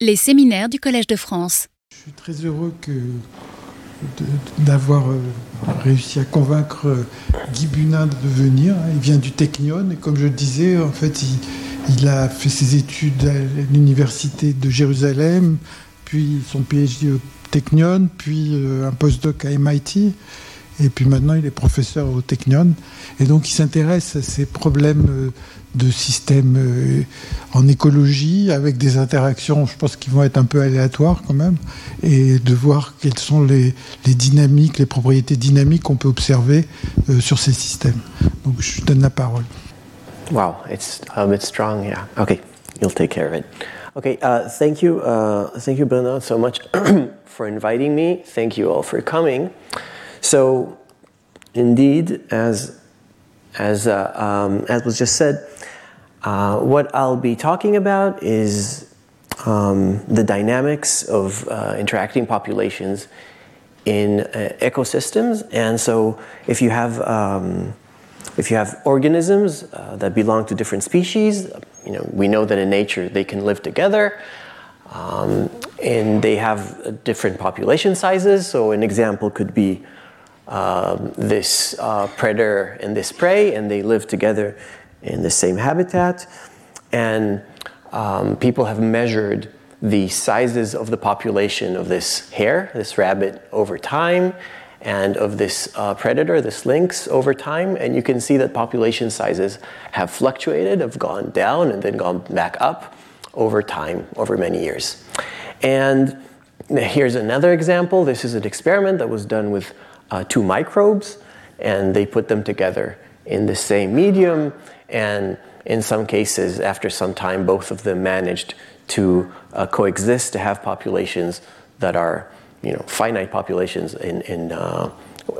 Les séminaires du Collège de France. Je suis très heureux d'avoir euh, réussi à convaincre euh, Guy Bunin de venir. Il vient du Technion et comme je le disais, en fait, il, il a fait ses études à l'université de Jérusalem, puis son PhD au Technion, puis euh, un postdoc à MIT. Et puis maintenant, il est professeur au Technion. Et donc, il s'intéresse à ces problèmes euh, de système euh, en écologie, avec des interactions, je pense, qui vont être un peu aléatoires quand même, et de voir quelles sont les, dynamiques, les propriétés dynamiques qu'on peut observer euh, sur ces systèmes. Donc, je donne la parole. Wow, it's a bit strong. Yeah. Okay, you'll take care of it. Okay. Uh, thank you. Uh, thank you, Bruno, so much for inviting me. Thank you all for coming. So, indeed, as as uh, um, as was just said, uh, what I'll be talking about is um, the dynamics of uh, interacting populations in uh, ecosystems. And so, if you have um, if you have organisms uh, that belong to different species, you know, we know that in nature they can live together, um, and they have different population sizes. So an example could be um, this uh, predator and this prey, and they live together in the same habitat. And um, people have measured the sizes of the population of this hare, this rabbit, over time, and of this uh, predator, this lynx, over time. And you can see that population sizes have fluctuated, have gone down, and then gone back up over time, over many years. And here's another example. This is an experiment that was done with uh, two microbes, and they put them together in the same medium. And in some cases, after some time, both of them managed to uh, coexist to have populations that are, you know, finite populations in, in, uh,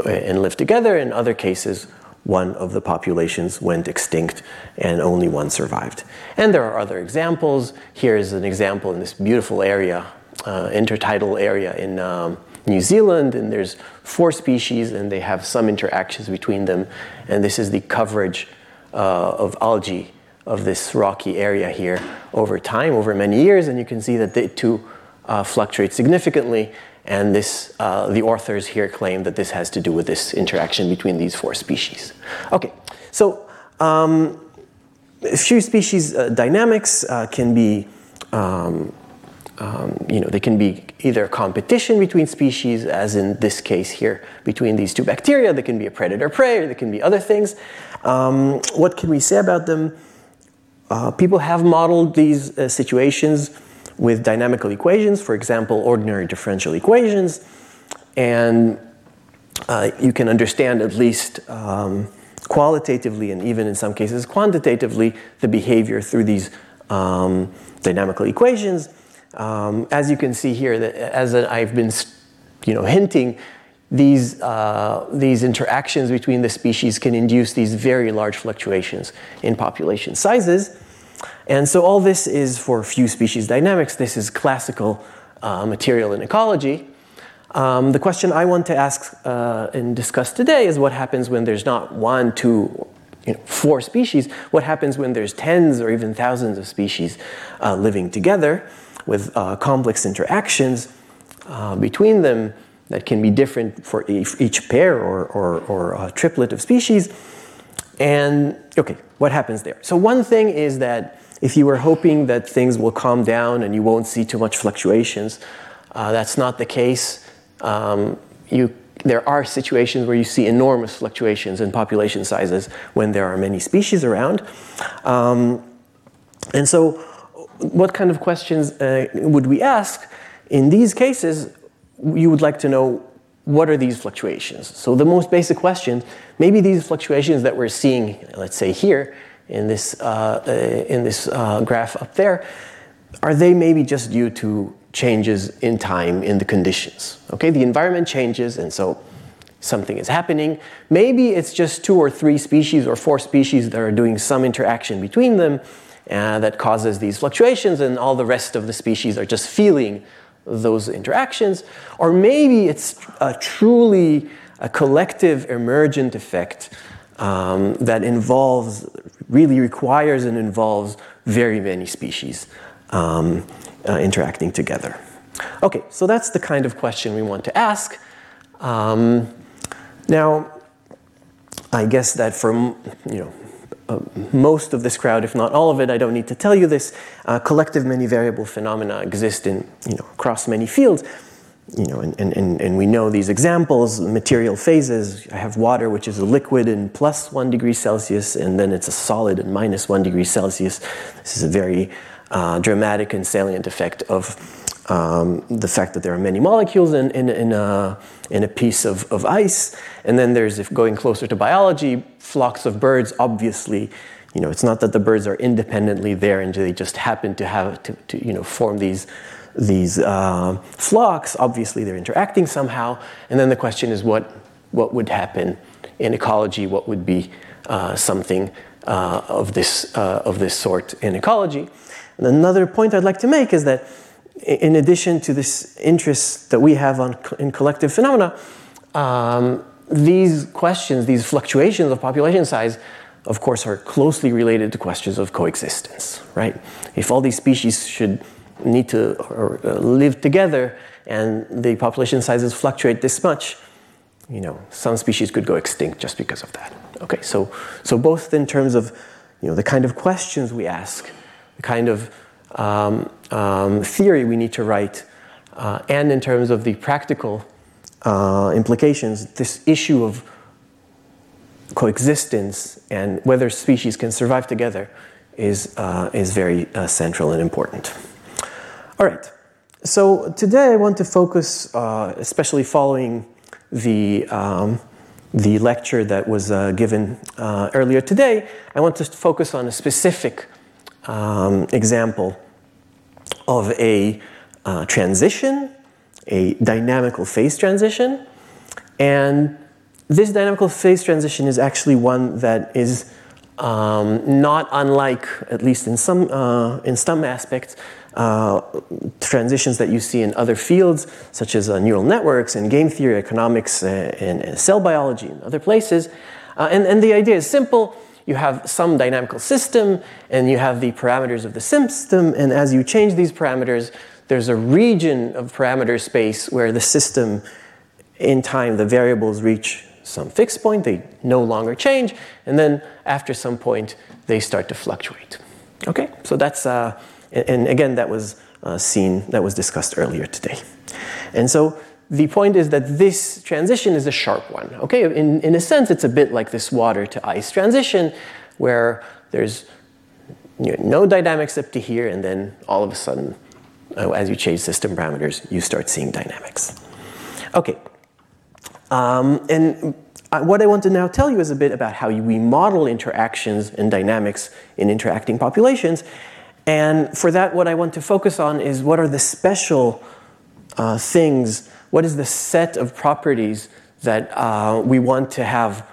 and live together. In other cases, one of the populations went extinct and only one survived. And there are other examples. Here is an example in this beautiful area, uh, intertidal area in um, New Zealand, and there's four species, and they have some interactions between them. And this is the coverage uh, of algae of this rocky area here over time, over many years, and you can see that they too uh, fluctuate significantly. And this, uh, the authors here claim that this has to do with this interaction between these four species. Okay, so um, a few species uh, dynamics uh, can be um, um, you know, they can be either competition between species, as in this case here, between these two bacteria. They can be a predator-prey, or they can be other things. Um, what can we say about them? Uh, people have modeled these uh, situations with dynamical equations, for example, ordinary differential equations, and uh, you can understand at least um, qualitatively and even in some cases quantitatively the behavior through these um, dynamical equations. Um, as you can see here, as I've been, you know, hinting, these uh, these interactions between the species can induce these very large fluctuations in population sizes, and so all this is for few species dynamics. This is classical uh, material in ecology. Um, the question I want to ask uh, and discuss today is what happens when there's not one, two, you know, four species. What happens when there's tens or even thousands of species uh, living together? With uh, complex interactions uh, between them that can be different for each, pair or, or, or a triplet of species. And okay, what happens there? So, one thing is that if you were hoping that things will calm down and you won't see too much fluctuations, uh, that's not the case. Um, you, there are situations where you see enormous fluctuations in population sizes when there are many species around. Um, and so, what kind of questions uh, would we ask? In these cases, you would like to know what are these fluctuations? So, the most basic question maybe these fluctuations that we're seeing, let's say here in this, uh, uh, in this uh, graph up there, are they maybe just due to changes in time in the conditions? Okay, the environment changes, and so something is happening. Maybe it's just two or three species or four species that are doing some interaction between them uh, that causes these fluctuations, and all the rest of the species are just feeling those interactions. Or maybe it's a truly a collective emergent effect um, that involves, really requires and involves very many species um, uh, interacting together. Okay, so that's the kind of question we want to ask. Um, now, I guess that from, you know uh, most of this crowd, if not all of it, I don't need to tell you this. Uh, collective many variable phenomena exist in you know across many fields. You know, and, and, and we know these examples, material phases. I have water, which is a liquid in plus one degree Celsius, and then it's a solid in minus one degree Celsius. This is a very uh, dramatic and salient effect of um, the fact that there are many molecules in, in, in, a, in a piece of, of ice. And then there's, if going closer to biology, flocks of birds, obviously, you know, it's not that the birds are independently there and they just happen to have to, to you know, form these, these uh, flocks. Obviously, they're interacting somehow. And then the question is what, what would happen in ecology? What would be uh, something uh, of, this, uh, of this sort in ecology? And another point I'd like to make is that in addition to this interest that we have on, in collective phenomena, um, these questions, these fluctuations of population size, of course, are closely related to questions of coexistence, right? If all these species should need to or, uh, live together and the population sizes fluctuate this much, you know, some species could go extinct just because of that. Okay, so, so both in terms of, you know, the kind of questions we ask, the kind of um, um, theory we need to write, uh, and in terms of the practical uh, implications, this issue of coexistence and whether species can survive together is, uh, is very uh, central and important. All right, so today I want to focus, uh, especially following the, um, the lecture that was uh, given earlier today, I want to focus on a specific um, example of a uh, transition, a dynamical phase transition. And this dynamical phase transition is actually one that is um, not unlike, at least in some, uh, in some aspects, uh, transitions that you see in other fields, such as uh, neural networks and game theory, economics, uh, and, and, cell biology, and other places. Uh, and, and the idea is simple you have some dynamical system and you have the parameters of the system. And as you change these parameters, there's a region of parameter space where the system, in time, the variables reach some fixed point, they no longer change, and then after some point, they start to fluctuate. Okay, so that's, uh, and again, that was uh, seen, that was discussed earlier today. And so the point is that this transition is a sharp one. Okay, in, in a sense, it's a bit like this water to ice transition, where there's you know, no dynamics up to here, and then all of a sudden, uh, as you change system parameters, you start seeing dynamics. Okay, um, and uh, what I want to now tell you is a bit about how we model interactions and dynamics in interacting populations. And for that, what I want to focus on is what are the special uh, things what is the set of properties that uh, we want to have,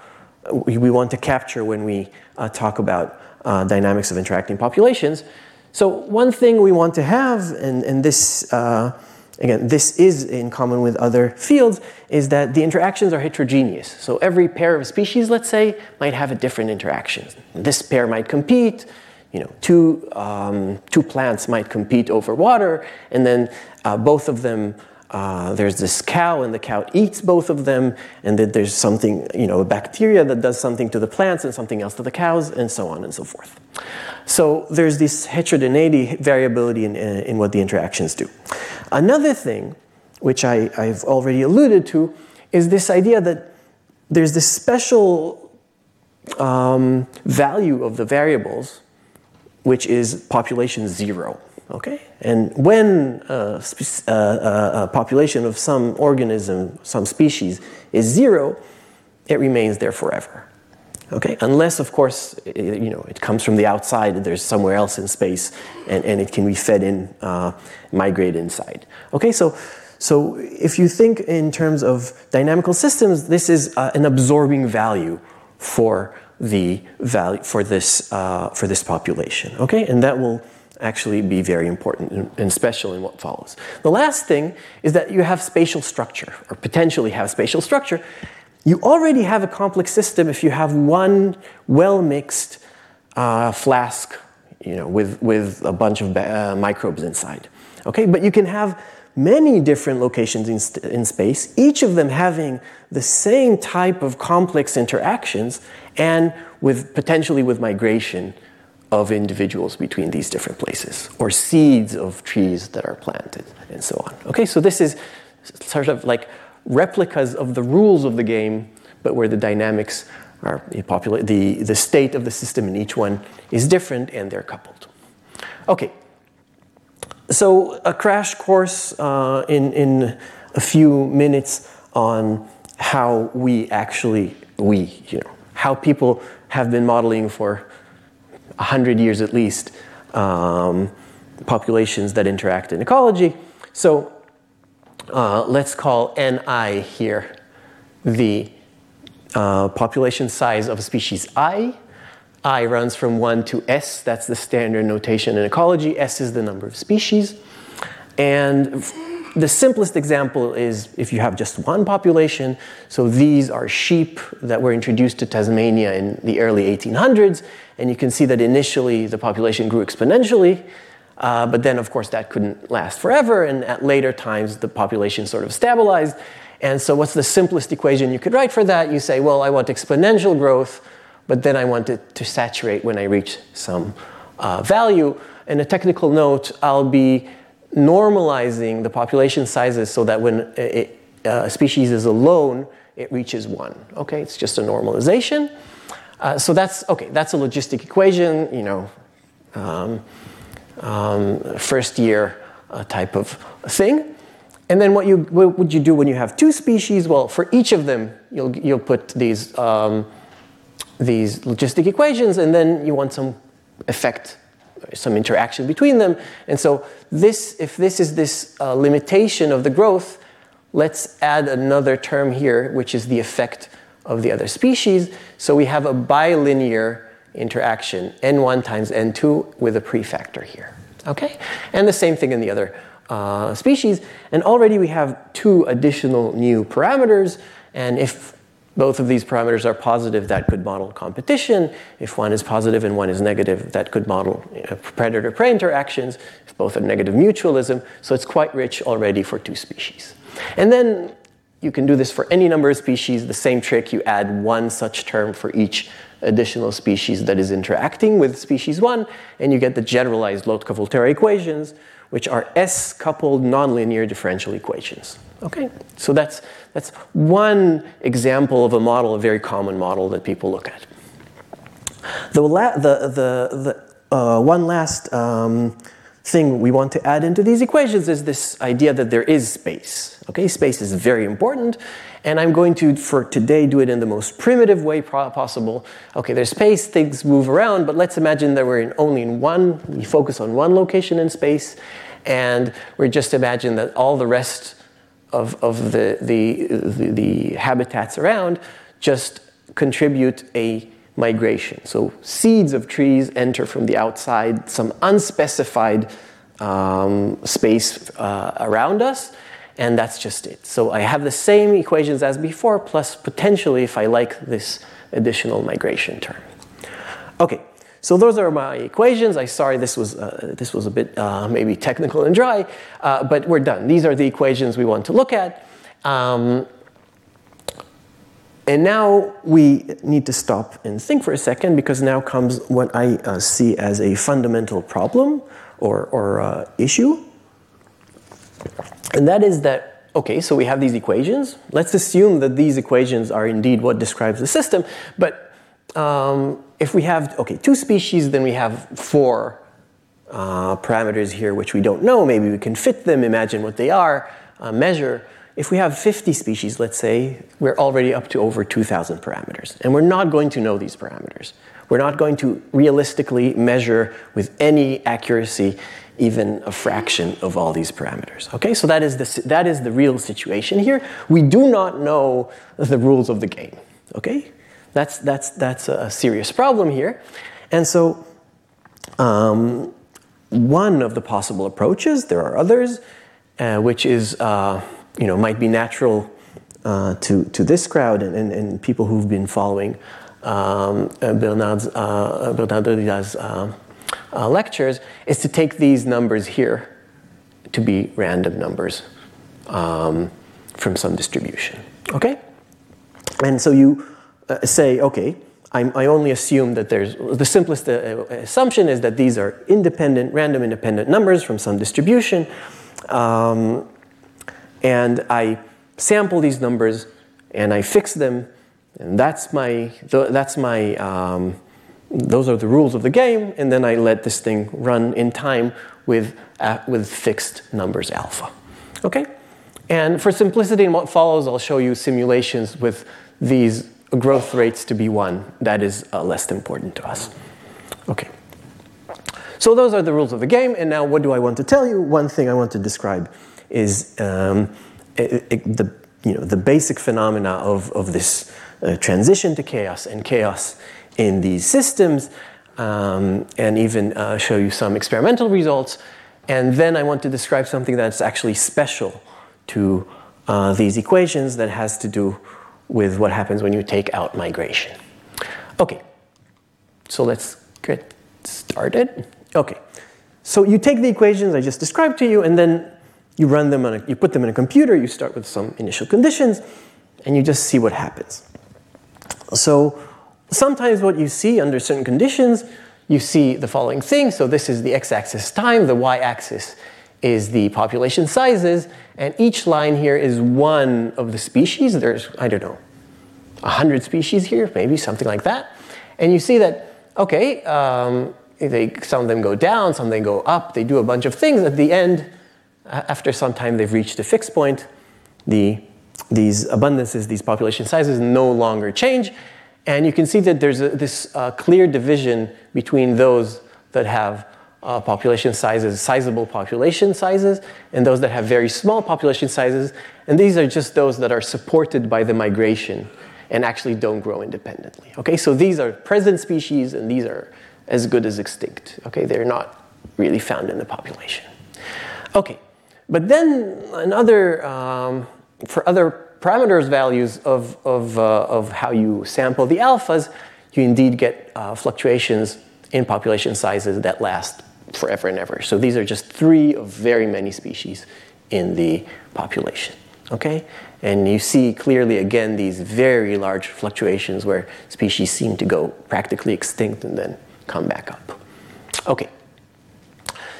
we, we, want to capture when we uh, talk about uh, dynamics of interacting populations. So one thing we want to have, and, and this, uh, again, this is in common with other fields, is that the interactions are heterogeneous. So every pair of species, let's say, might have a different interaction. This pair might compete, you know, two, um, two plants might compete over water, and then uh, both of them uh, there's this cow and the cow eats both of them and then there's something you know a bacteria that does something to the plants and something else to the cows and so on and so forth. So there's this heterogeneity variability in, in, what the interactions do. Another thing which I, i've already alluded to is this idea that there's this special um, value of the variables which is population zero Okay? And when a, population of some organism, some species, is zero, it remains there forever. Okay? Unless, of course, it, you know, it comes from the outside, there's somewhere else in space, and, and it can be fed in, uh, migrate inside. Okay? So, so if you think in terms of dynamical systems, this is uh, an absorbing value for the value for this uh, for this population. Okay, and that will actually be very important and special in what follows. The last thing is that you have spatial structure, or potentially have spatial structure. You already have a complex system if you have one well mixed uh, flask you know, with, with a bunch of uh, microbes inside. Okay, but you can have many different locations in, in space, each of them having the same type of complex interactions and with potentially with migration of individuals between these different places or seeds of trees that are planted and so on. Okay, so this is sort of like replicas of the rules of the game, but where the dynamics are popula- the, the state of the system in each one is different and they're coupled. Okay, so a crash course uh, in, in a few minutes on how we actually, we, you know, how people have been modeling for 100 years at least um, populations that interact in ecology. So uh, let's call Ni here the uh, population size of a species I. I runs from 1 to S, that's the standard notation in ecology. S is the number of species. And the simplest example is if you have just one population. So these are sheep that were introduced to Tasmania in the early 1800s. And you can see that initially the population grew exponentially. Uh, but then, of course, that couldn't last forever. And at later times, the population sort of stabilized. And so, what's the simplest equation you could write for that? You say, well, I want exponential growth, but then I want it to saturate when I reach some uh, value. And a technical note, I'll be normalizing the population sizes so that when uh, a species is alone, it reaches one. Okay, it's just a normalization. Uh, so that's okay. That's a logistic equation. You know, um, um, first year uh, type of thing. And then what you what would you do when you have two species? Well, for each of them, you'll you'll put these um, these logistic equations, and then you want some effect some interaction between them. And so this, if this is this uh, limitation of the growth, let's add another term here, which is the effect of the other species. So we have a bilinear interaction, n1 times n2 with a prefactor here. Okay? And the same thing in the other uh, species. And already we have two additional new parameters. And if both of these parameters are positive, that could model competition. If one is positive and one is negative, that could model predator prey interactions. If both are negative, mutualism. So it's quite rich already for two species. And then you can do this for any number of species. The same trick, you add one such term for each additional species that is interacting with species one, and you get the generalized Lotka-Volterra equations, which are S-coupled nonlinear differential equations. Okay, so that's, that's one example of a model, a very common model that people look at. The, la- the, the, the uh, one last um, thing we want to add into these equations is this idea that there is space. Okay, space is very important, and I'm going to, for today, do it in the most primitive way possible. Okay, there's space, things move around, but let's imagine that we're in only in one, we focus on one location in space, and we just imagine that all the rest of, of the, the, the, the habitats around just contribute a migration. So seeds of trees enter from the outside, some unspecified um, space uh, around us, and that's just it. So I have the same equations as before, plus potentially, if I like, this additional migration term. Okay, so those are my equations. I sorry this was uh, this was a bit uh, maybe technical and dry, uh, but we're done. These are the equations we want to look at. Um, and now we need to stop and think for a second because now comes what I uh, see as a fundamental problem or, or uh, issue. And that is that, okay, so we have these equations. Let's assume that these equations are indeed what describes the system, but um, if we have, okay, two species, then we have four uh, parameters here which we don't know. Maybe we can fit them, imagine what they are, uh, measure. If we have 50 species, let's say, we're already up to over 2,000 parameters. And we're not going to know these parameters. We're not going to realistically measure with any accuracy even a fraction of all these parameters. Okay, so that is the, that is the real situation here. We do not know the rules of the game. Okay, that's, that's, that's a serious problem here. And so, um, one of the possible approaches, there are others, uh, which is, uh, you know, might be natural uh, to, to this crowd and, and, and, people who've been following um, uh, Bernard's, uh, uh, uh, lectures is to take these numbers here to be random numbers um, from some distribution. Okay? And so you uh, say, okay, I'm, i only assume that there's the simplest uh, assumption is that these are independent, random independent numbers from some distribution. Um, and I sample these numbers and I fix them, and that's my, that's my, um, those are the rules of the game, and then I let this thing run in time with, uh, with fixed numbers alpha. Okay? And for simplicity in what follows, I'll show you simulations with these growth rates to be one. That is uh, less important to us. Okay. So those are the rules of the game, and now what do I want to tell you? One thing I want to describe is um, it, it, the, you know, the basic phenomena of, of this uh, transition to chaos and chaos in these systems, um, and even uh, show you some experimental results. And then I want to describe something that's actually special to uh, these equations that has to do with what happens when you take out migration. Okay, so let's get started. Okay, so you take the equations I just described to you, and then you run them on a, you put them in a computer, you start with some initial conditions, and you just see what happens. So sometimes what you see under certain conditions, you see the following thing. So this is the x-axis time, the y-axis is the population sizes, and each line here is one of the species. There's, I don't know, 100 species here, maybe something like that. And you see that, okay, um, they, some of them go down, some of them go up, they do a bunch of things. At the end, after some time they've reached a fixed point, the, these abundances, these population sizes no longer change. And you can see that there's a, this uh, clear division between those that have uh, population sizes, sizable population sizes, and those that have very small population sizes. And these are just those that are supported by the migration and actually don't grow independently. Okay, so these are present species and these are as good as extinct. Okay, they're not really found in the population. Okay, but then another, um, for other parameters values of, of, uh, of how you sample the alphas, you indeed get uh, fluctuations in population sizes that last forever and ever. So these are just three of very many species in the population. Okay? And you see clearly again these very large fluctuations where species seem to go practically extinct and then come back up. Okay.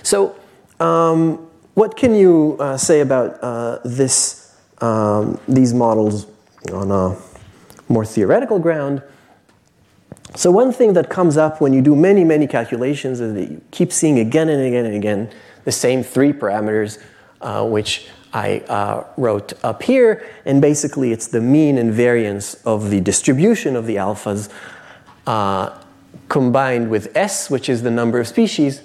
So um, what can you uh, say about uh, this, um, these models on a more theoretical ground? So one thing that comes up when you do many, many calculations is that you keep seeing again and again and again the same three parameters, uh, which I uh, wrote up here. And basically, it's the mean and variance of the distribution of the alphas uh, combined with S, which is the number of species.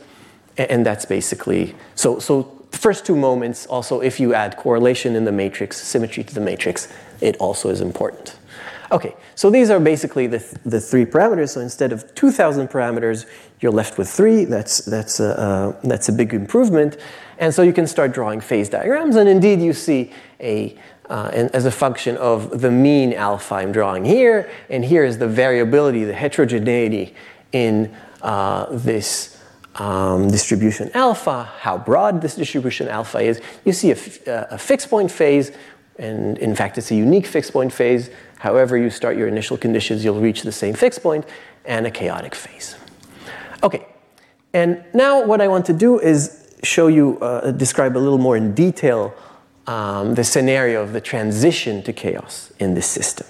And that's basically, so, so the first two moments, also, if you add correlation in the matrix, symmetry to the matrix, it also is important. Okay, so these are basically the, th the three parameters. So instead of 2,000 parameters, you're left with three. That's, that's, a, uh, that's a big improvement. And so you can start drawing phase diagrams. And indeed, you see a, uh, as a function of the mean alpha I'm drawing here. And here is the variability, the heterogeneity in uh, this um, distribution alpha, how broad this distribution alpha is. You see a, fixed point phase, and in fact, it's a unique fixed point phase. However, you start your initial conditions, you'll reach the same fixed point, and a chaotic phase. Okay, and now what I want to do is show you, uh, describe a little more in detail um, the scenario of the transition to chaos in this system.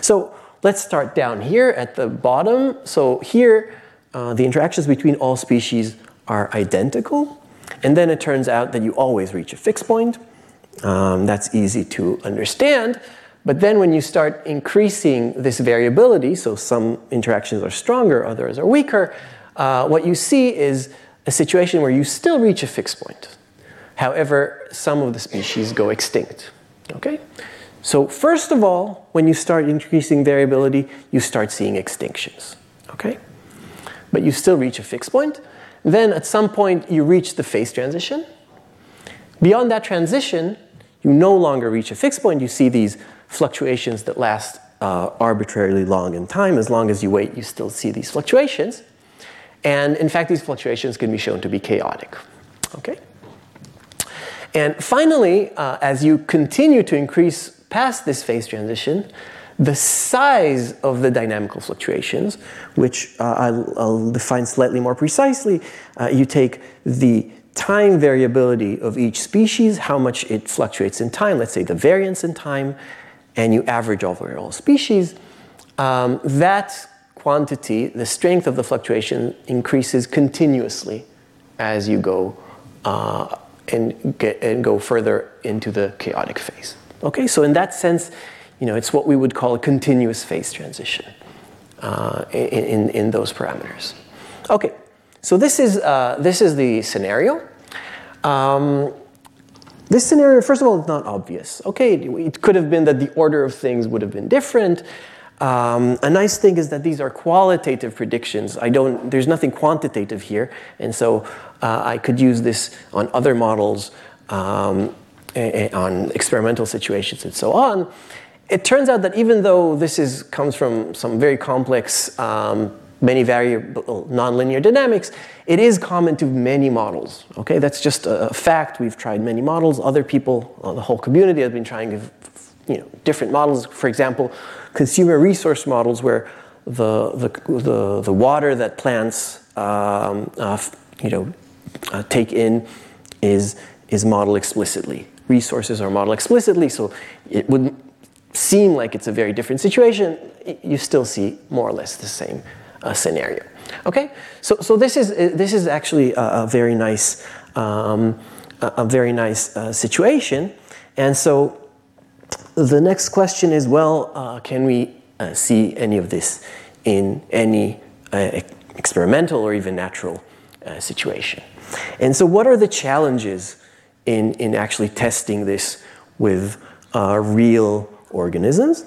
So let's start down here at the bottom. So here, uh, the interactions between all species are identical. And then it turns out that you always reach a fixed point. Um, that's easy to understand. But then when you start increasing this variability, so some interactions are stronger, others are weaker, uh, what you see is a situation where you still reach a fixed point. However, some of the species go extinct. Okay? So first of all, when you start increasing variability, you start seeing extinctions. Okay? but you still reach a fixed point. Then at some point, you reach the phase transition. Beyond that transition, you no longer reach a fixed point. You see these fluctuations that last uh, arbitrarily long in time. As long as you wait, you still see these fluctuations. And in fact, these fluctuations can be shown to be chaotic. Okay? And finally, uh, as you continue to increase past this phase transition, the size of the dynamical fluctuations, which uh, I'll, I'll, define slightly more precisely, uh, you take the time variability of each species, how much it fluctuates in time, let's say the variance in time, and you average over all species, um, that quantity, the strength of the fluctuation increases continuously as you go uh, and, get, and go further into the chaotic phase. Okay, so in that sense, you know, it's what we would call a continuous phase transition uh, in, in, in, those parameters. Okay, so this is, uh, this is the scenario. Um, this scenario, first of all, is not obvious. Okay, it could have been that the order of things would have been different. Um, a nice thing is that these are qualitative predictions. I don't, there's nothing quantitative here, and so uh, I could use this on other models, um, on experimental situations, and so on. It turns out that even though this is, comes from some very complex, um, many variable nonlinear dynamics, it is common to many models. Okay, that's just a fact. We've tried many models. Other people, uh, the whole community, has been trying you know, different models. For example, consumer resource models where the, the, the, the water that plants um, uh, you know, uh, take in is, is modeled explicitly. Resources are modeled explicitly, so it would seem like it's a very different situation. You still see more or less the same uh, scenario. Okay, so, so this, is, this is actually a, a very nice, um, a, a, very nice uh, situation. And so the next question is well, uh, can we uh, see any of this in any uh, experimental or even natural uh, situation? And so, what are the challenges in, in actually testing this with real organisms?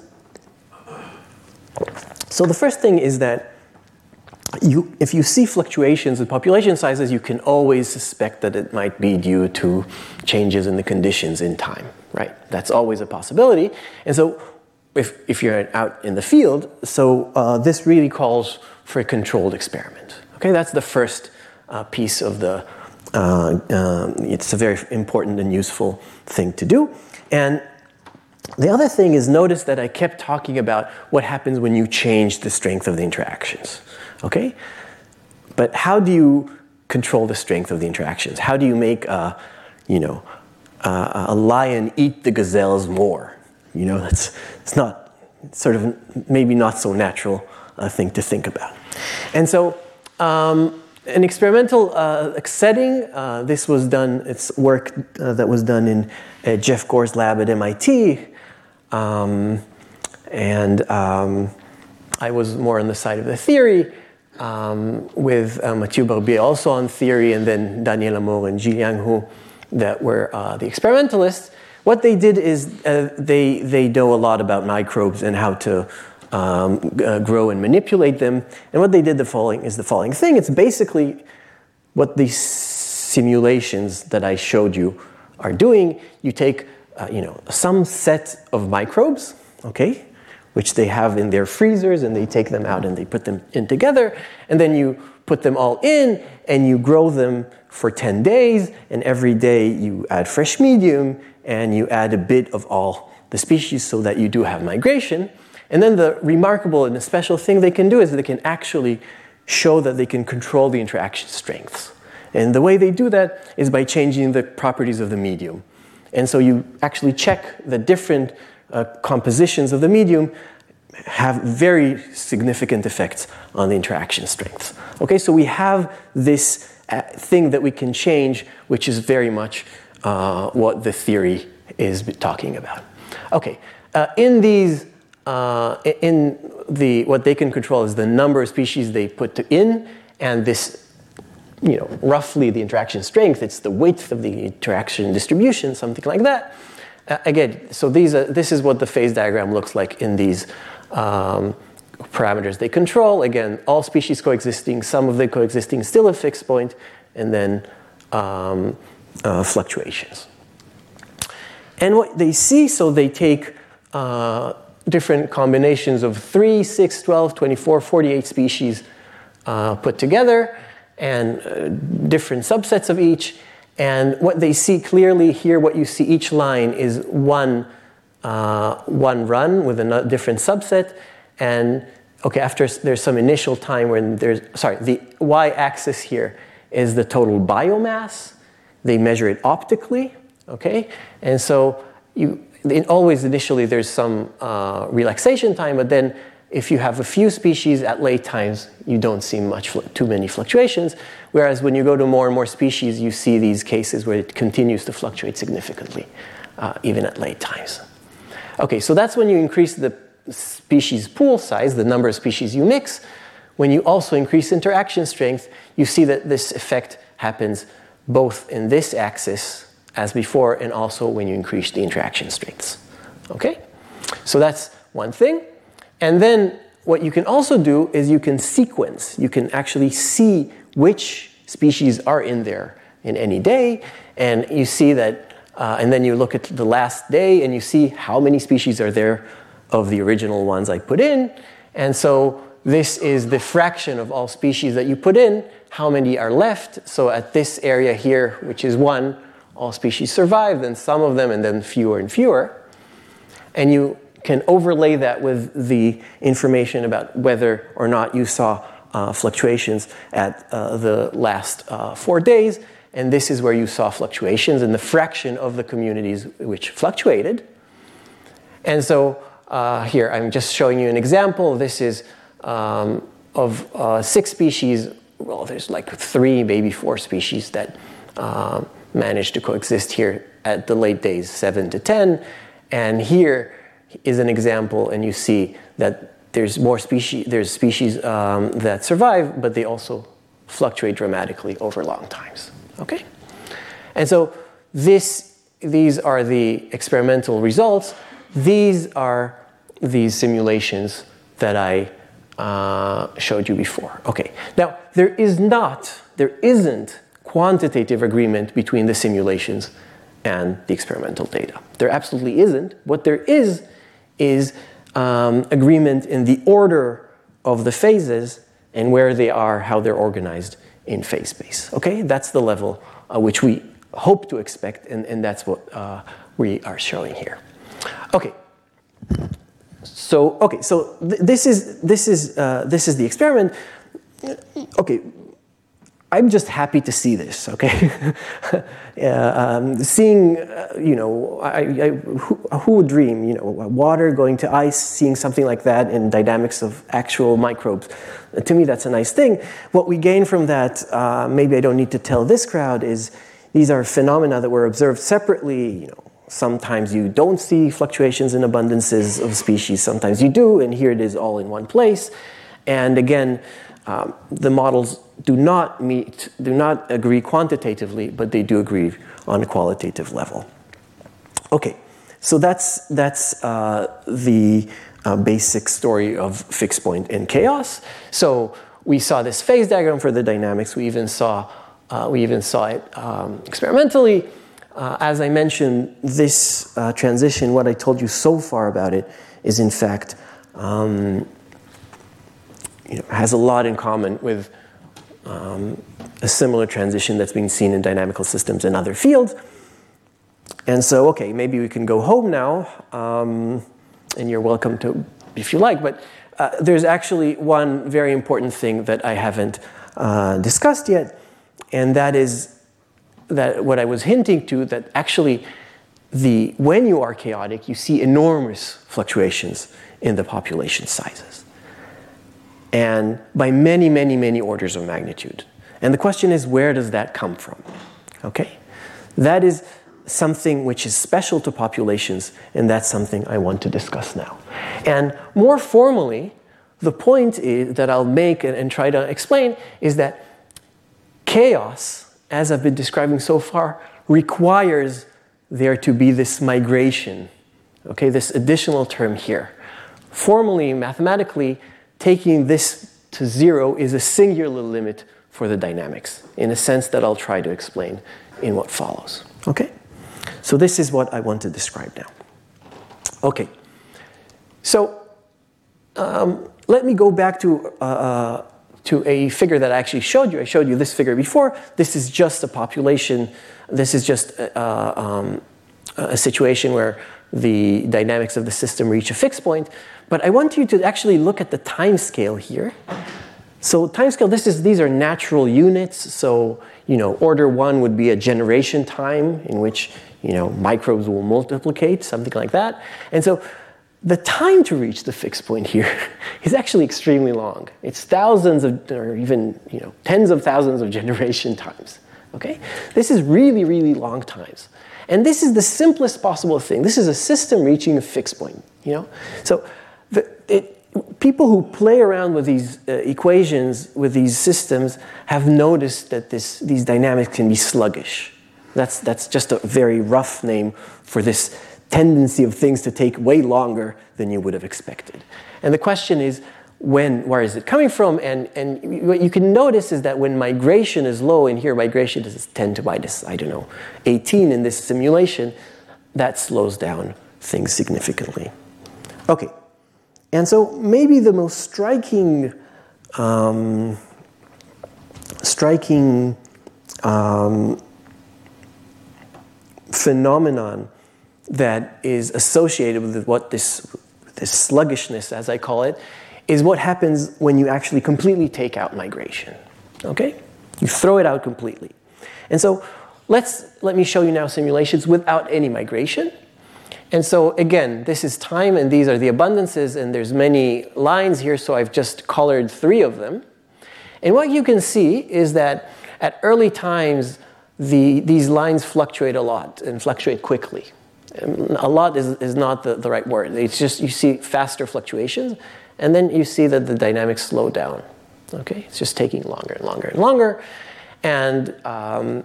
So, the first thing is that you, if you see fluctuations in population sizes, you can always suspect that it might be due to changes in the conditions in time, right? That's always a possibility. And so, if, if you're out in the field, so uh, this really calls for a controlled experiment. Okay, that's the first uh, piece of the. Uh, um, it's a very important and useful thing to do. And the other thing is notice that I kept talking about what happens when you change the strength of the interactions. Okay? But how do you control the strength of the interactions? How do you make a, you know, a, a lion eat the gazelles more? You know, that's it's not sort of maybe not so natural uh, thing to think about. And so, um, an experimental uh, setting. Uh, this was done. It's work uh, that was done in uh, Jeff Gore's lab at MIT, um, and um, I was more on the side of the theory um, with uh, Matthieu Barbier also on theory, and then Daniel Amor and Ji-Liang Hu that were uh, the experimentalists. What they did is uh, they, they know a lot about microbes and how to um, uh, grow and manipulate them. And what they did the following is the following thing. It's basically what these simulations that I showed you are doing. You take uh, you know, some set of microbes, okay, which they have in their freezers, and they take them out and they put them in together, and then you put them all in and you grow them for 10 days, and every day you add fresh medium and you add a bit of all the species so that you do have migration. And then the remarkable and the special thing they can do is they can actually show that they can control the interaction strengths. And the way they do that is by changing the properties of the medium. And so you actually check the different uh, compositions of the medium have very significant effects on the interaction strength. Okay, so we have this uh, thing that we can change, which is very much uh, what the theory is talking about. Okay, uh, in these, uh, in the what they can control is the number of species they put in, and this, you know, roughly the interaction strength. It's the width of the interaction distribution, something like that. Again, so these are, this is what the phase diagram looks like in these um, parameters they control. Again, all species coexisting, some of the coexisting still a fixed point, and then um, uh, fluctuations. And what they see, so they take uh, different combinations of 3, 6, 12, 24, 48 species uh, put together, and uh, different subsets of each. And what they see clearly here, what you see each line is one, uh, one run with a different subset. And okay, after there's some initial time when there's, sorry, the y axis here is the total biomass. They measure it optically, okay? And so you, always initially there's some uh, relaxation time, but then if you have a few species at late times, you don't see much too many fluctuations. Whereas when you go to more and more species, you see these cases where it continues to fluctuate significantly, uh, even at late times. Okay, so that's when you increase the species pool size, the number of species you mix. When you also increase interaction strength, you see that this effect happens both in this axis as before and also when you increase the interaction strengths. Okay? So that's one thing. And then what you can also do is you can sequence. You can actually see which species are in there in any day, and you see that, uh, and then you look at the last day and you see how many species are there of the original ones I put in. And so this is the fraction of all species that you put in, how many are left. So at this area here, which is one, all species survive, then some of them, and then fewer and fewer. And you can overlay that with the information about whether or not you saw uh, fluctuations at uh, the last uh, four days. And this is where you saw fluctuations in the fraction of the communities which fluctuated. And so uh, here, I'm just showing you an example. This is um, of uh, six species. Well, there's like three, maybe four species that uh, manage to coexist here at the late days, seven to 10. And here is an example, and you see that there's more species, there's species um, that survive, but they also fluctuate dramatically over long times. Okay? And so this, these are the experimental results. These are these simulations that I uh, showed you before. Okay. Now, there is not, there isn't quantitative agreement between the simulations and the experimental data. There absolutely isn't. What there is is um, agreement in the order of the phases and where they are, how they're organized in phase space. Okay, that's the level uh, which we hope to expect, and, and that's what uh, we are showing here. Okay. So okay, so th- this is this is uh, this is the experiment. Okay, I'm just happy to see this, okay? um, seeing, uh, you know, I, I, who, who, would dream, you know, water going to ice, seeing something like that in dynamics of actual microbes. Uh, to me, that's a nice thing. What we gain from that, uh, maybe I don't need to tell this crowd, is these are phenomena that were observed separately. You know, sometimes you don't see fluctuations in abundances of species, sometimes you do, and here it is all in one place. And again, um, the models do not meet, do not agree quantitatively, but they do agree on a qualitative level. Okay, so that's that's uh, the uh, basic story of fixed point and chaos. So we saw this phase diagram for the dynamics. We even saw uh, we even saw it um, experimentally. Uh, as I mentioned, this uh, transition, what I told you so far about it, is in fact um, you know, has a lot in common with um, a similar transition that's being seen in dynamical systems in other fields. And so, okay, maybe we can go home now, um, and you're welcome to if you like, but uh, there's actually one very important thing that I haven't uh, discussed yet, and that is that what I was hinting to that actually the when you are chaotic, you see enormous fluctuations in the population sizes and by many, many, many orders of magnitude. And the question is, where does that come from? Okay? That is something which is special to populations, and that's something I want to discuss now. And more formally, the point is, that I'll make and, and try to explain is that chaos, as I've been describing so far, requires there to be this migration, okay, this additional term here. Formally, mathematically, taking this to zero is a singular limit for the dynamics in a sense that I'll try to explain in what follows. Okay? So this is what I want to describe now. Okay. So um, let me go back to, uh, uh, to a figure that I actually showed you. I showed you this figure before. This is just a population. This is just uh, um, a situation where the dynamics of the system reach a fixed point. But I want you to actually look at the time scale here. So time scale, this is, these are natural units. So, you know, order one would be a generation time in which, you know, microbes will multiplicate, something like that. And so the time to reach the fixed point here is actually extremely long. It's thousands of, or even, you know, tens of thousands of generation times. Okay? This is really, really long times. And this is the simplest possible thing. This is a system reaching a fixed point, you know? So the, it, people who play around with these uh, equations, with these systems, have noticed that this, these dynamics can be sluggish. That's, that's just a very rough name for this tendency of things to take way longer than you would have expected. And the question is, when, where is it coming from? And, and what you can notice is that when migration is low, and here migration is 10 to minus, I don't know, 18 in this simulation, that slows down things significantly. Okay, and so maybe the most striking, um, striking um, phenomenon that is associated with what this, this sluggishness, as I call it, is what happens when you actually completely take out migration. Okay? You throw it out completely. And so let's let me show you now simulations without any migration. And so again, this is time and these are the abundances and there's many lines here, so I've just colored three of them. And what you can see is that at early times, the, these lines fluctuate a lot and fluctuate quickly. A lot is, is not the, the right word. It's just you see faster fluctuations and then you see that the dynamics slow down. Okay, it's just taking longer and longer and longer. And um,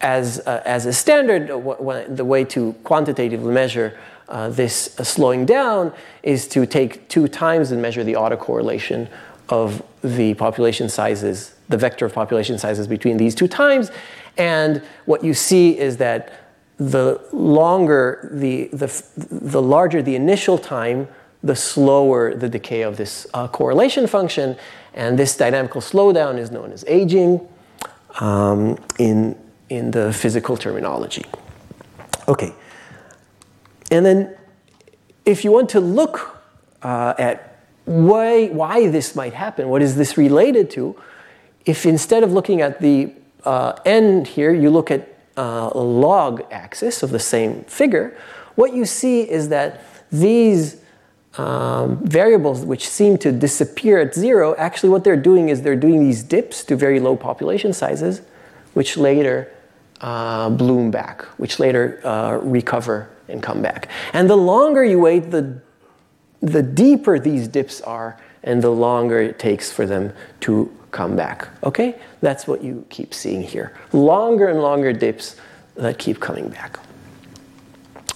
as, uh, as a standard, uh, the way to quantitatively measure uh, this uh, slowing down is to take two times and measure the autocorrelation of the population sizes, the vector of population sizes between these two times. And what you see is that the longer the, the, the larger the initial time, the slower the decay of this uh, correlation function. And this dynamical slowdown is known as aging. Um, in in the physical terminology. Okay. And then if you want to look uh, at why, why this might happen, what is this related to, if instead of looking at the uh, end here, you look at uh, a log axis of the same figure, what you see is that these um, variables which seem to disappear at zero, actually what they're doing is they're doing these dips to very low population sizes, which later uh, bloom back, which later uh, recover and come back. And the longer you wait, the, the deeper these dips are, and the longer it takes for them to come back. Okay? That's what you keep seeing here. Longer and longer dips that keep coming back.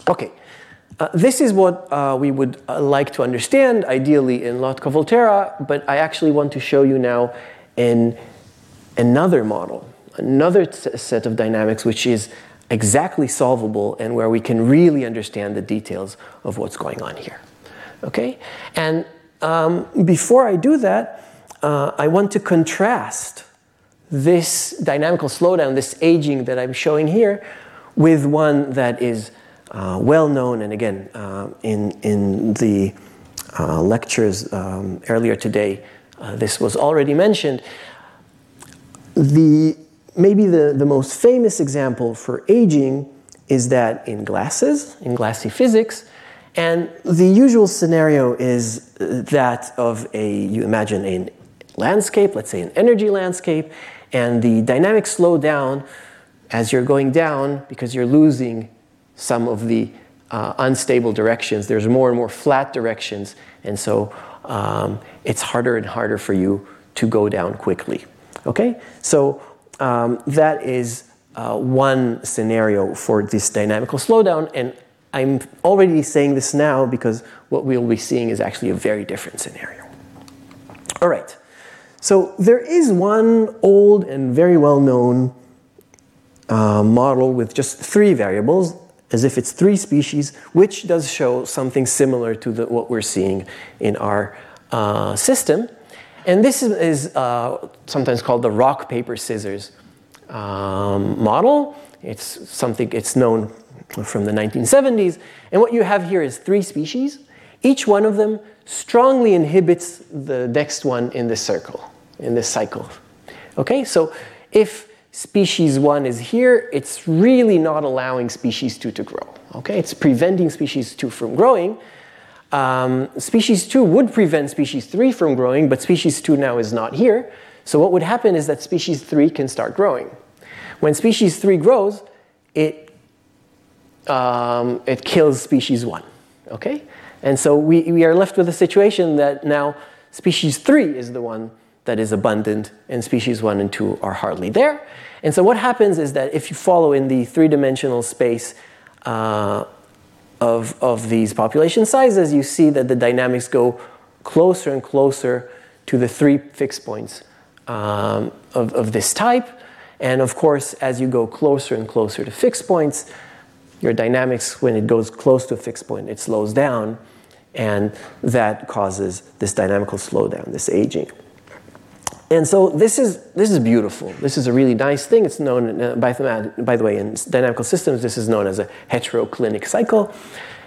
Okay. Uh, this is what uh, we would uh, like to understand, ideally in Lotka-Volterra, but I actually want to show you now in another model another set of dynamics which is exactly solvable and where we can really understand the details of what's going on here. Okay? And um, before I do that, uh, I want to contrast this dynamical slowdown, this aging that I'm showing here, with one that is uh, well known. And again, uh, in, in the uh, lectures um, earlier today, uh, this was already mentioned. The maybe the, the most famous example for aging is that in glasses, in glassy physics. And the usual scenario is that of a, you imagine a landscape, let's say an energy landscape, and the dynamics slow down as you're going down because you're losing some of the uh, unstable directions. There's more and more flat directions, and so um, it's harder and harder for you to go down quickly. Okay? So um, that is uh, one scenario for this dynamical slowdown. And I'm already saying this now because what we'll be seeing is actually a very different scenario. All right. So there is one old and very well known uh, model with just three variables, as if it's three species, which does show something similar to the, what we're seeing in our uh, system. And this is, is uh, sometimes called the rock, paper, scissors um, model. It's something, it's known from the 1970s. And what you have here is three species. Each one of them strongly inhibits the next one in this circle, in this cycle. Okay, so if species one is here, it's really not allowing species two to grow. Okay, it's preventing species two from growing. Um, species two would prevent species three from growing, but species two now is not here. So what would happen is that species three can start growing. When species three grows, it, um, it kills species one. Okay? And so we, we are left with a situation that now species three is the one that is abundant, and species one and two are hardly there. And so what happens is that if you follow in the three dimensional space uh, of, of these population sizes, you see that the dynamics go closer and closer to the three fixed points um, of, of this type. And of course, as you go closer and closer to fixed points, your dynamics, when it goes close to a fixed point, it slows down. And that causes this dynamical slowdown, this aging. And so this is, this is beautiful. This is a really nice thing. It's known, uh, by, the, by the way, in dynamical systems, this is known as a heteroclinic cycle.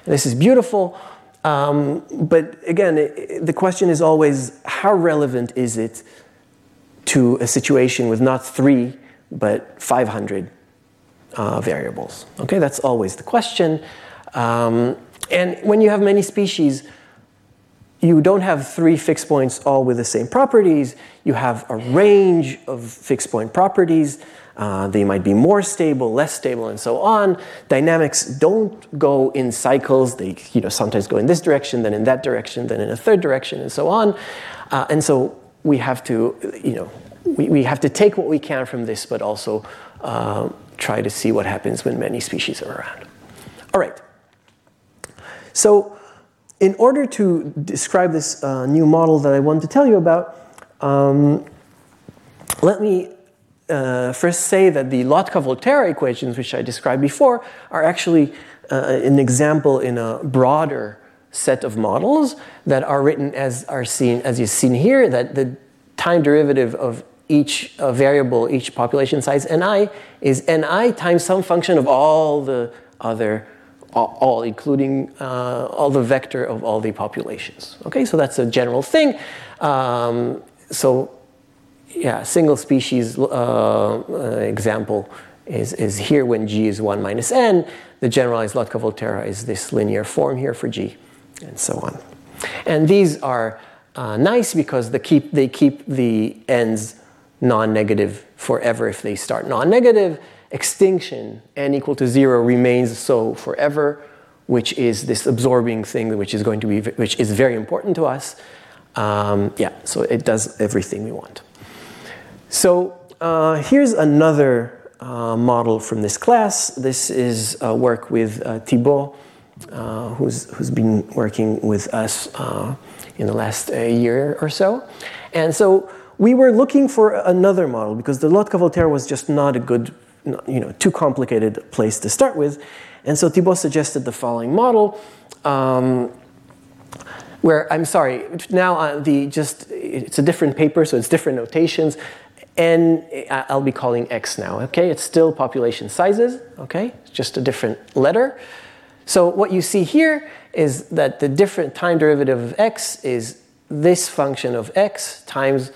This is beautiful. Um, but again, it, the question is always how relevant is it to a situation with not three, but 500 uh, variables? Okay, that's always the question. Um, and when you have many species, you don't have three fixed points all with the same properties. You have a range of fixed point properties. Uh, they might be more stable, less stable, and so on. Dynamics don't go in cycles. They you know, sometimes go in this direction, then in that direction, then in a third direction, and so on. Uh, and so we have to, you know, we, we have to take what we can from this, but also uh, try to see what happens when many species are around. All right. So in order to describe this uh, new model that I want to tell you about, um, let me uh, first say that the Lotka-Volterra equations, which I described before, are actually uh, an example in a broader set of models that are written as are seen as you've seen here. That the time derivative of each uh, variable, each population size ni, is ni times some function of all the other all, including uh, all the vector of all the populations. Okay, so that's a general thing. Um, so yeah, single species uh, uh, example is, is here when g is 1 minus n. The generalized Lotka-Volterra is this linear form here for g, and so on. And these are uh, nice because they keep, they keep the ends non-negative forever if they start non-negative extinction, n equal to zero, remains so forever, which is this absorbing thing which is going to be, which is very important to us. Um, yeah, so it does everything we want. So uh, here's another uh, model from this class. This is uh, work with uh, Thibault, uh, who's, who's been working with us uh, in the last year or so. And so we were looking for another model because the Lotka-Volterra was just not a good you know, too complicated place to start with. And so Thibault suggested the following model, um, where I'm sorry, now uh, the just it's a different paper, so it's different notations. And I'll be calling X now, okay? It's still population sizes, okay? It's just a different letter. So what you see here is that the different time derivative of X is this function of X times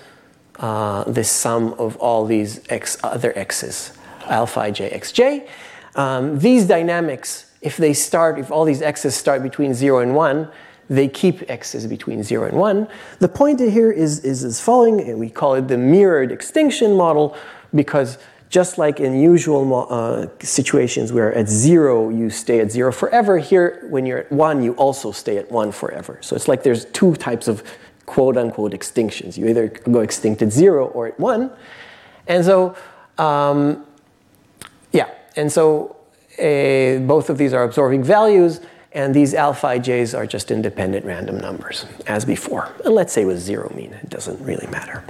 uh, the sum of all these X other X's alpha ij xj. Um, these dynamics, if they start, if all these x's start between 0 and 1, they keep x's between 0 and 1. The point here is, is as following, and we call it the mirrored extinction model, because just like in usual uh, situations where at 0 you stay at 0 forever, here when you're at 1 you also stay at 1 forever. So it's like there's two types of quote unquote extinctions. You either go extinct at 0 or at 1. And so um, and so uh, both of these are absorbing values, and these alpha ij's are just independent random numbers, as before. And let's say with zero mean, it doesn't really matter.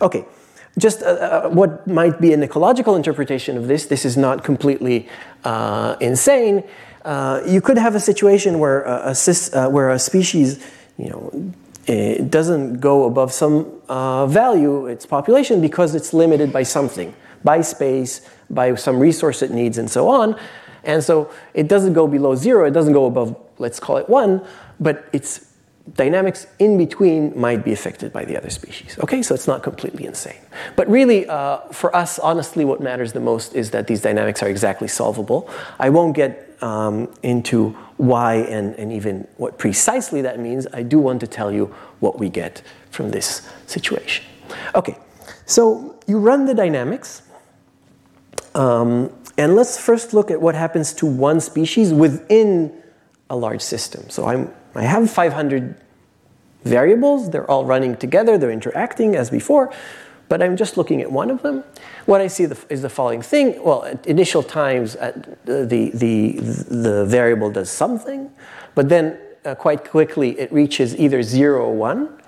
Okay, just uh, uh, what might be an ecological interpretation of this, this is not completely uh, insane. Uh, you could have a situation where a, a, uh, where a species, you know, it doesn't go above some uh, value, its population, because it's limited by something, by space, by some resource it needs, and so on. And so it doesn't go below zero, it doesn't go above, let's call it one, but its dynamics in between might be affected by the other species. Okay, so it's not completely insane. But really, uh, for us, honestly, what matters the most is that these dynamics are exactly solvable. I won't get um, into why and, and even what precisely that means. I do want to tell you what we get from this situation. Okay, so you run the dynamics. Um, and let's first look at what happens to one species within a large system. So I'm, I have 500 variables. They're all running together. They're interacting as before. But I'm just looking at one of them. What I see is the following thing. Well, at initial times, at the, the, the variable does something. But then uh, quite quickly, it reaches either 0 or 1.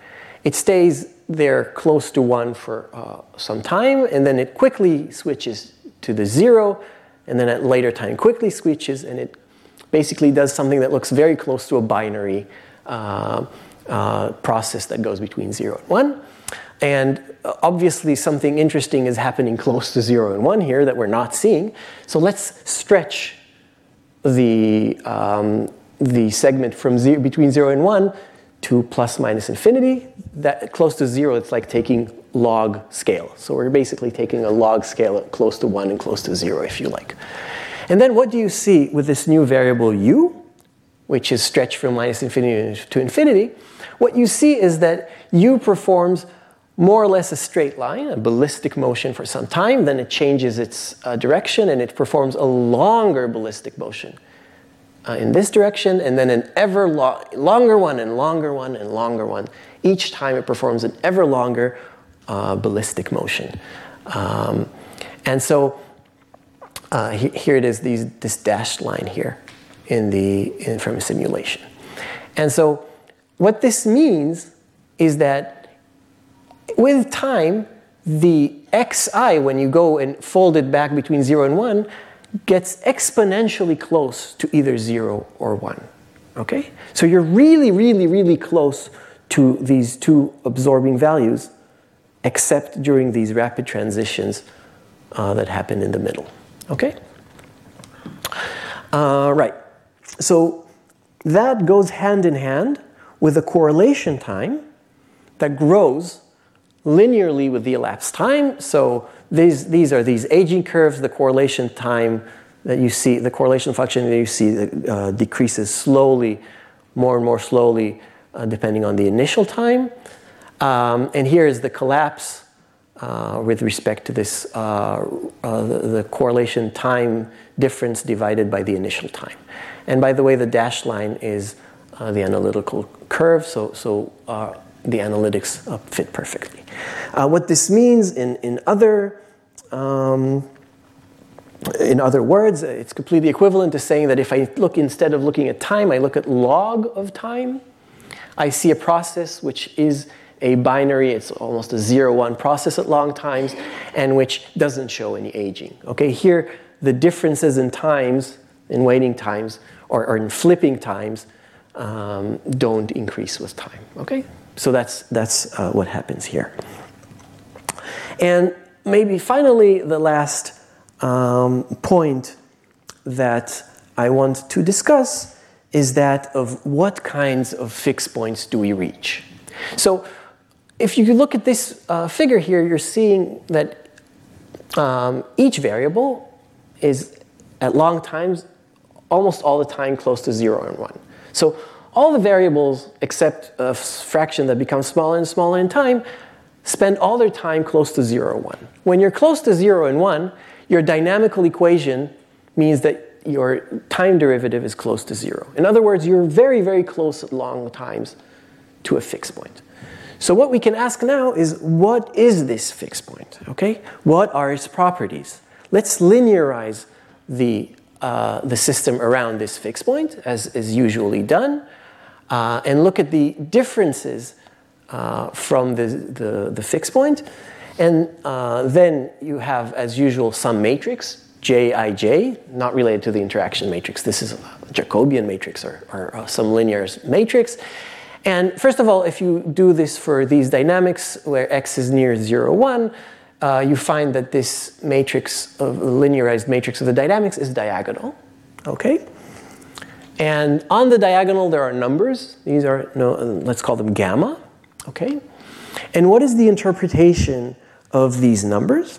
It stays there close to 1 for uh, some time. And then it quickly switches to the 0 and then at later time quickly switches and it basically does something that looks very close to a binary uh, uh, process that goes between 0 and 1. And obviously something interesting is happening close to 0 and 1 here that we're not seeing. So let's stretch the, um, the segment from zero, between 0 and 1 to plus minus infinity. That close to 0, it's like taking log scale. So we're basically taking a log scale close to 1 and close to 0, if you like. And then what do you see with this new variable u, which is stretched from minus infinity to infinity? What you see is that u performs more or less a straight line, a ballistic motion for some time, then it changes its uh, direction and it performs a longer ballistic motion uh, in this direction, and then an ever lo longer one and longer one and longer one. Each time it performs an ever longer uh, ballistic motion. Um, and so uh, he, here it is, these, this dashed line here in the, in, from a simulation. And so what this means is that with time, the xi, when you go and fold it back between 0 and 1, gets exponentially close to either 0 or 1. Okay? So you're really, really, really close to these two absorbing values except during these rapid transitions uh, that happen in the middle. Okay? Uh, right. So that goes hand in hand with a correlation time that grows linearly with the elapsed time. So these, these are these aging curves, the correlation time that you see, the correlation function that you see uh, decreases slowly, more and more slowly, uh, depending on the initial time. Um, and here is the collapse uh, with respect to this, uh, uh, the, the, correlation time difference divided by the initial time. And by the way, the dashed line is uh, the analytical curve, so, so uh, the analytics uh, fit perfectly. what this means in, in other um, in other words, it's completely equivalent to saying that if I look, instead of looking at time, I look at log of time, I see a process which is a binary, it's almost a zero one process at long times, and which doesn't show any aging. Okay, here the differences in times, in waiting times, or, or in flipping times, um, don't increase with time. Okay, so that's that's uh, what happens here. And maybe finally, the last um, point that I want to discuss is that of what kinds of fixed points do we reach. So if you look at this uh, figure here, you're seeing that um, each variable is at long times almost all the time close to 0 and 1. So all the variables except a fraction that becomes smaller and smaller in time spend all their time close to 0 or 1. When you're close to 0 and 1, your dynamical equation means that your time derivative is close to 0. In other words, you're very, very close at long times to a fixed point. So what we can ask now is what is this fixed point? Okay? What are its properties? Let's linearize the, uh, the system around this fixed point, as is usually done, uh, and look at the differences uh, from the, the, the, fixed point. And uh, then you have, as usual, some matrix, Jij, not related to the interaction matrix. This is a Jacobian matrix or, or uh, some linear matrix. And first of all, if you do this for these dynamics where x is near 0, 1, uh, you find that this matrix of linearized matrix of the dynamics is diagonal. Okay? And on the diagonal, there are numbers. These are, no, let's call them gamma. Okay? And what is the interpretation of these numbers?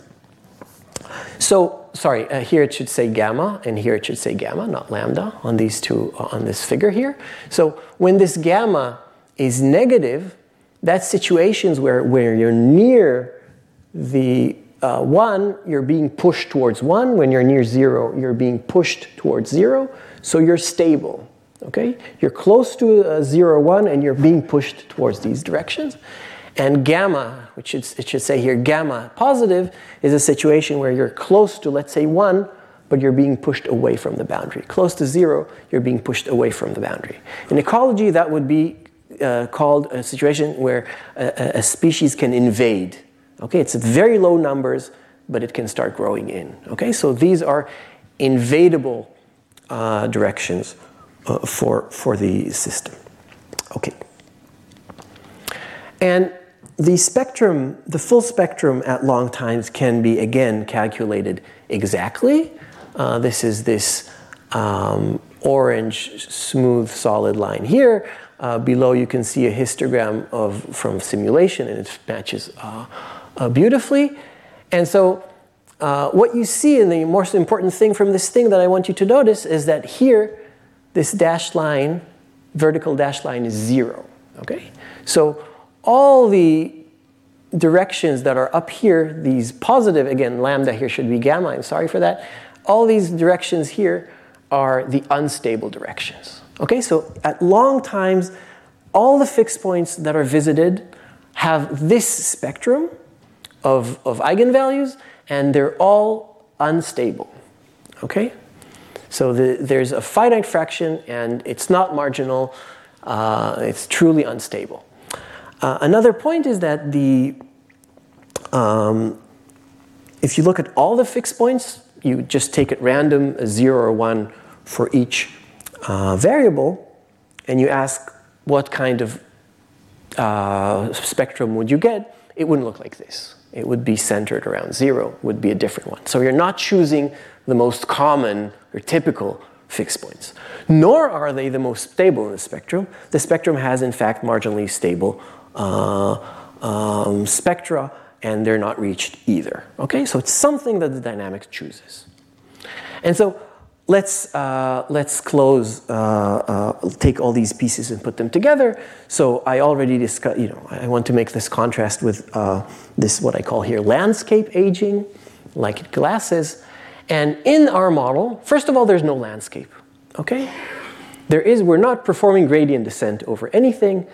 So, sorry, uh, here it should say gamma, and here it should say gamma, not lambda, on these two, uh, on this figure here. So, when this gamma is negative, that's situations where, where you're near the uh, 1, you're being pushed towards 1. When you're near 0, you're being pushed towards 0. So you're stable. Okay? You're close to uh, 0, 1, and you're being pushed towards these directions. And gamma, which it should say here, gamma positive, is a situation where you're close to, let's say, 1, but you're being pushed away from the boundary. Close to 0, you're being pushed away from the boundary. In ecology, that would be uh, called a situation where a, a, species can invade. Okay, it's very low numbers, but it can start growing in. Okay, so these are invadable uh, directions uh, for, for the system. Okay. And the spectrum, the full spectrum at long times can be again calculated exactly. Uh, this is this um, orange smooth solid line here. Uh, below you can see a histogram of from simulation and it matches uh, uh, beautifully. And so uh, what you see and the most important thing from this thing that I want you to notice is that here this dashed line, vertical dashed line is zero, okay? So all the directions that are up here, these positive, again, lambda here should be gamma, I'm sorry for that. All these directions here are the unstable directions. Okay, so at long times, all the fixed points that are visited have this spectrum of, of eigenvalues, and they're all unstable. Okay? So the, there's a finite fraction, and it's not marginal, uh, it's truly unstable. Uh, another point is that the um, if you look at all the fixed points, you just take it random, a zero or one for each uh, variable, and you ask what kind of uh, spectrum would you get, it wouldn't look like this. It would be centered around zero, would be a different one. So you're not choosing the most common or typical fixed points. Nor are they the most stable in the spectrum. The spectrum has, in fact, marginally stable uh, um, spectra, and they're not reached either. Okay, so it's something that the dynamics chooses. And so let's, uh, let's close, uh, uh, take all these pieces and put them together. So I already discussed, you know, I want to make this contrast with uh, this, what I call here, landscape aging, like glasses. And in our model, first of all, there's no landscape, okay? There is, we're not performing gradient descent over anything.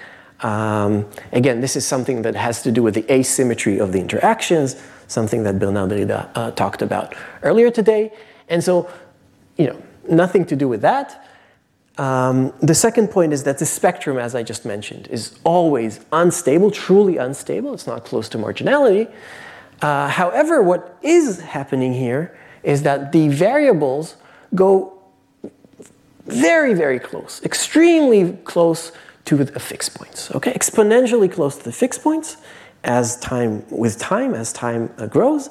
Um, again, this is something that has to do with the asymmetry of the interactions, something that Bernard Derrida uh, talked about earlier today. And so you know, nothing to do with that. Um, the second point is that the spectrum, as I just mentioned, is always unstable, truly unstable. It's not close to marginality. Uh, however, what is happening here is that the variables go very, very close, extremely close to the fixed points. Okay, exponentially close to the fixed points as time with time as time uh, grows,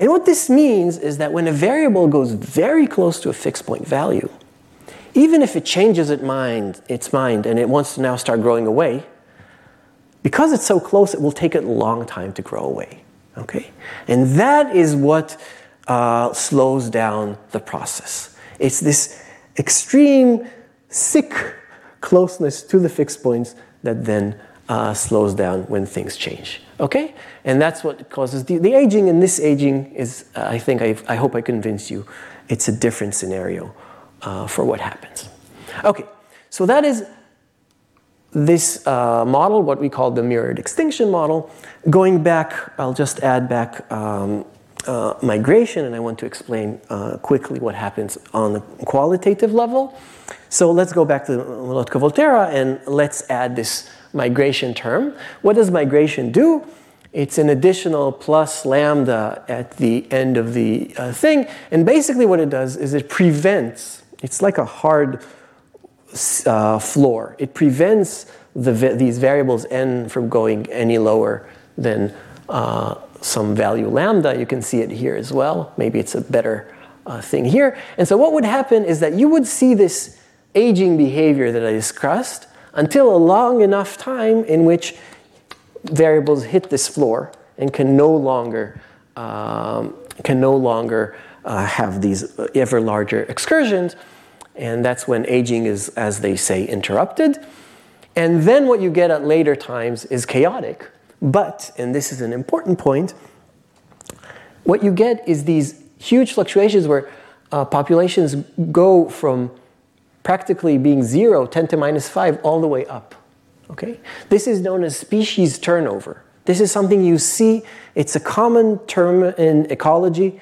and what this means is that when a variable goes very close to a fixed point value, even if it changes its mind, its mind and it wants to now start growing away, because it's so close, it will take it a long time to grow away. Okay? And that is what uh, slows down the process. It's this extreme, sick closeness to the fixed points that then uh, slows down when things change. Okay? And that's what causes the, the aging, and this aging is, uh, I think, I've, i hope I convince you, it's a different scenario uh, for what happens. Okay, so that is this uh, model, what we call the mirrored extinction model. Going back, I'll just add back um, uh, migration, and I want to explain uh, quickly what happens on the qualitative level. So let's go back to Lotka-Volterra and let's add this migration term. What does migration do? It's an additional plus lambda at the end of the uh, thing. And basically, what it does is it prevents, it's like a hard uh, floor, it prevents the, these variables n from going any lower than uh, some value lambda. You can see it here as well. Maybe it's a better uh, thing here. And so what would happen is that you would see this aging behavior that I discussed until a long enough time in which variables hit this floor and can no longer um, can no longer uh, have these ever larger excursions. And that's when aging is, as they say, interrupted. And then what you get at later times is chaotic. But, and this is an important point, what you get is these huge fluctuations where uh, populations go from practically being zero, 10 to minus 5, all the way up. Okay? This is known as species turnover. This is something you see, it's a common term in ecology.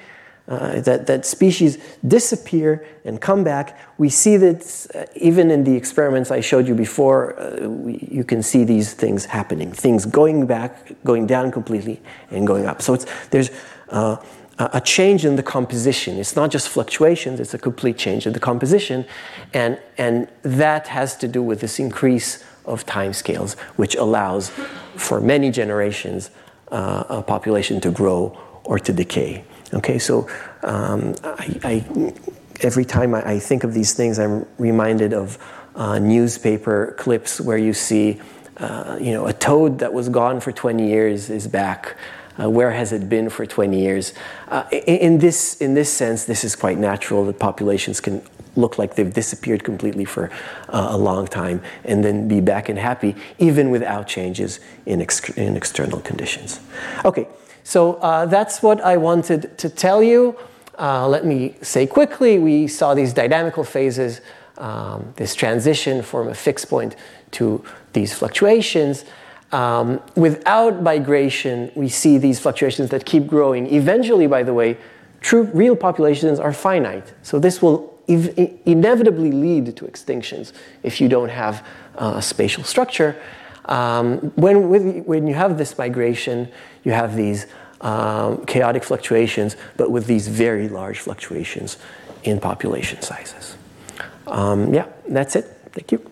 Uh, that, that species disappear and come back. We see that uh, even in the experiments I showed you before, uh, we, you can see these things happening, things going back, going down completely, and going up. So it's, there's uh, a change in the composition. It's not just fluctuations, it's a complete change in the composition. And, and that has to do with this increase of time scales, which allows for many generations uh, a population to grow or to decay. Okay, so um, I, I, every time I, I, think of these things, I'm reminded of uh, newspaper clips where you see, uh, you know, a toad that was gone for 20 years is back. Uh, where has it been for 20 years? Uh, in, in, this, in this sense, this is quite natural that populations can look like they've disappeared completely for uh, a long time and then be back and happy, even without changes in, ex- in external conditions. Okay, so uh, that's what I wanted to tell you. Uh, let me say quickly we saw these dynamical phases, um, this transition from a fixed point to these fluctuations. Um, without migration, we see these fluctuations that keep growing. Eventually, by the way, true real populations are finite. So this will ev- inevitably lead to extinctions if you don't have uh, a spatial structure. Um, when, with, when you have this migration, you have these um, chaotic fluctuations, but with these very large fluctuations in population sizes. Um, yeah, that's it. Thank you.